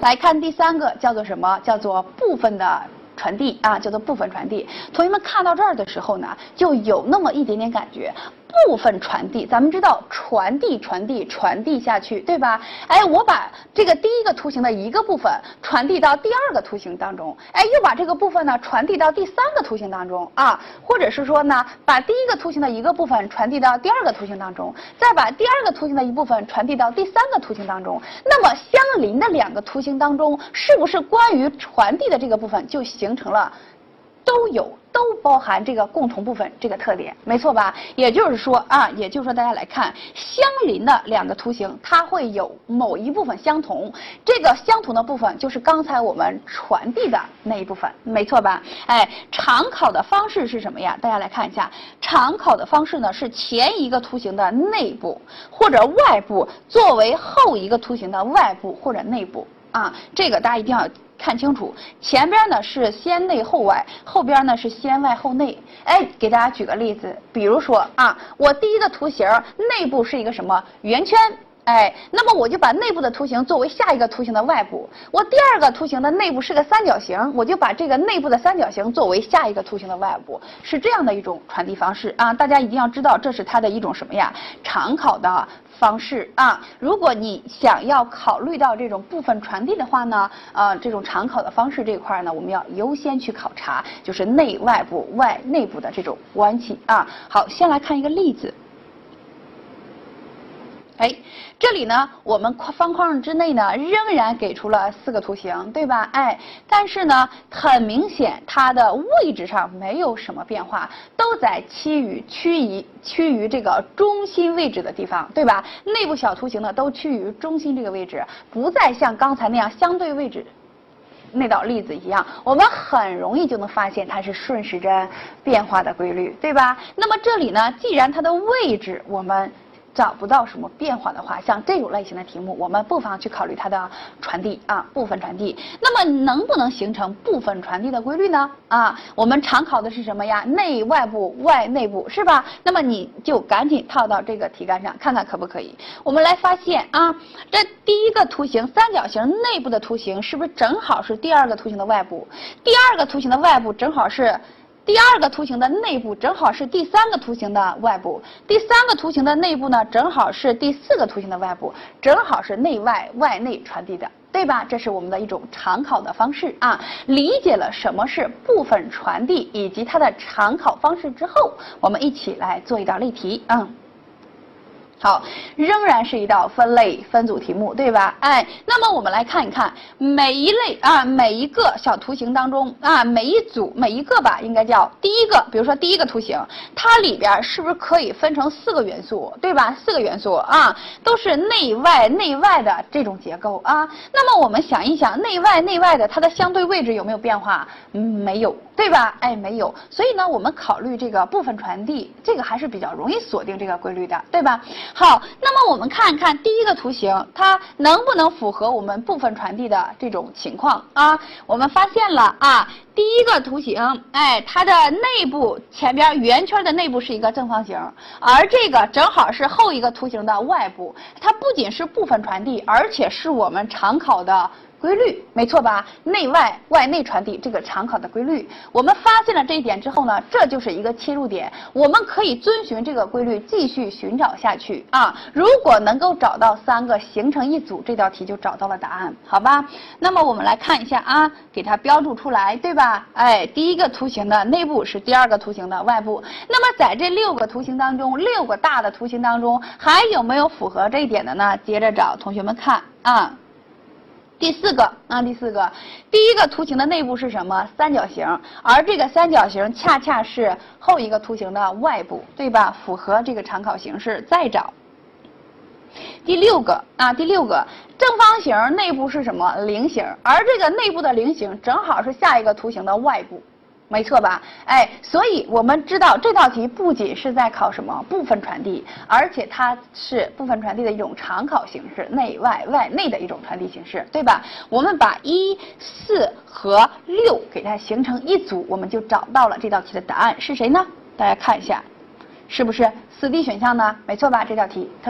来看第三个，叫做什么？叫做部分的。传递啊，叫做部分传递。同学们看到这儿的时候呢，就有那么一点点感觉。部分传递，咱们知道传递、传递、传递下去，对吧？哎，我把这个第一个图形的一个部分传递到第二个图形当中，哎，又把这个部分呢传递到第三个图形当中啊，或者是说呢，把第一个图形的一个部分传递到第二个图形当中，再把第二个图形的一部分传递到第三个图形当中。那么相邻的两个图形当中，是不是关于传递的这个部分就形成了？都有，都包含这个共同部分这个特点，没错吧？也就是说啊，也就是说，大家来看相邻的两个图形，它会有某一部分相同，这个相同的部分就是刚才我们传递的那一部分，没错吧？哎，常考的方式是什么呀？大家来看一下，常考的方式呢是前一个图形的内部或者外部作为后一个图形的外部或者内部啊，这个大家一定要。看清楚，前边呢是先内后外，后边呢是先外后内。哎，给大家举个例子，比如说啊，我第一个图形内部是一个什么圆圈？哎，那么我就把内部的图形作为下一个图形的外部。我第二个图形的内部是个三角形，我就把这个内部的三角形作为下一个图形的外部，是这样的一种传递方式啊！大家一定要知道，这是它的一种什么呀？常考的方式啊！如果你想要考虑到这种部分传递的话呢，呃，这种常考的方式这块呢，我们要优先去考察，就是内外部、外内部的这种关系啊。好，先来看一个例子。哎，这里呢，我们框方框之内呢，仍然给出了四个图形，对吧？哎，但是呢，很明显它的位置上没有什么变化，都在趋于趋于趋于这个中心位置的地方，对吧？内部小图形呢，都趋于中心这个位置，不再像刚才那样相对位置那道例子一样，我们很容易就能发现它是顺时针变化的规律，对吧？那么这里呢，既然它的位置我们。找不到什么变化的话，像这种类型的题目，我们不妨去考虑它的传递啊，部分传递。那么能不能形成部分传递的规律呢？啊，我们常考的是什么呀？内外部、外内部，是吧？那么你就赶紧套到这个题干上，看看可不可以？我们来发现啊，这第一个图形三角形内部的图形是不是正好是第二个图形的外部？第二个图形的外部正好是。第二个图形的内部正好是第三个图形的外部，第三个图形的内部呢，正好是第四个图形的外部，正好是内外外内传递的，对吧？这是我们的一种常考的方式啊。理解了什么是部分传递以及它的常考方式之后，我们一起来做一道例题嗯。好，仍然是一道分类分组题目，对吧？哎，那么我们来看一看每一类啊，每一个小图形当中啊，每一组每一个吧，应该叫第一个，比如说第一个图形，它里边是不是可以分成四个元素，对吧？四个元素啊，都是内外内外的这种结构啊。那么我们想一想，内外内外的它的相对位置有没有变化？嗯，没有。对吧？哎，没有，所以呢，我们考虑这个部分传递，这个还是比较容易锁定这个规律的，对吧？好，那么我们看一看第一个图形，它能不能符合我们部分传递的这种情况啊？我们发现了啊，第一个图形，哎，它的内部前边圆圈的内部是一个正方形，而这个正好是后一个图形的外部，它不仅是部分传递，而且是我们常考的。规律没错吧？内外外内传递这个常考的规律，我们发现了这一点之后呢，这就是一个切入点，我们可以遵循这个规律继续寻找下去啊。如果能够找到三个形成一组，这道题就找到了答案，好吧？那么我们来看一下啊，给它标注出来，对吧？哎，第一个图形的内部是第二个图形的外部。那么在这六个图形当中，六个大的图形当中，还有没有符合这一点的呢？接着找，同学们看啊。第四个啊，第四个，第一个图形的内部是什么？三角形，而这个三角形恰恰是后一个图形的外部，对吧？符合这个常考形式。再找第六个啊，第六个正方形内部是什么？菱形，而这个内部的菱形正好是下一个图形的外部。没错吧？哎，所以我们知道这道题不仅是在考什么部分传递，而且它是部分传递的一种常考形式，内外外内的一种传递形式，对吧？我们把一、四和六给它形成一组，我们就找到了这道题的答案是谁呢？大家看一下，是不是四 D 选项呢？没错吧？这道题。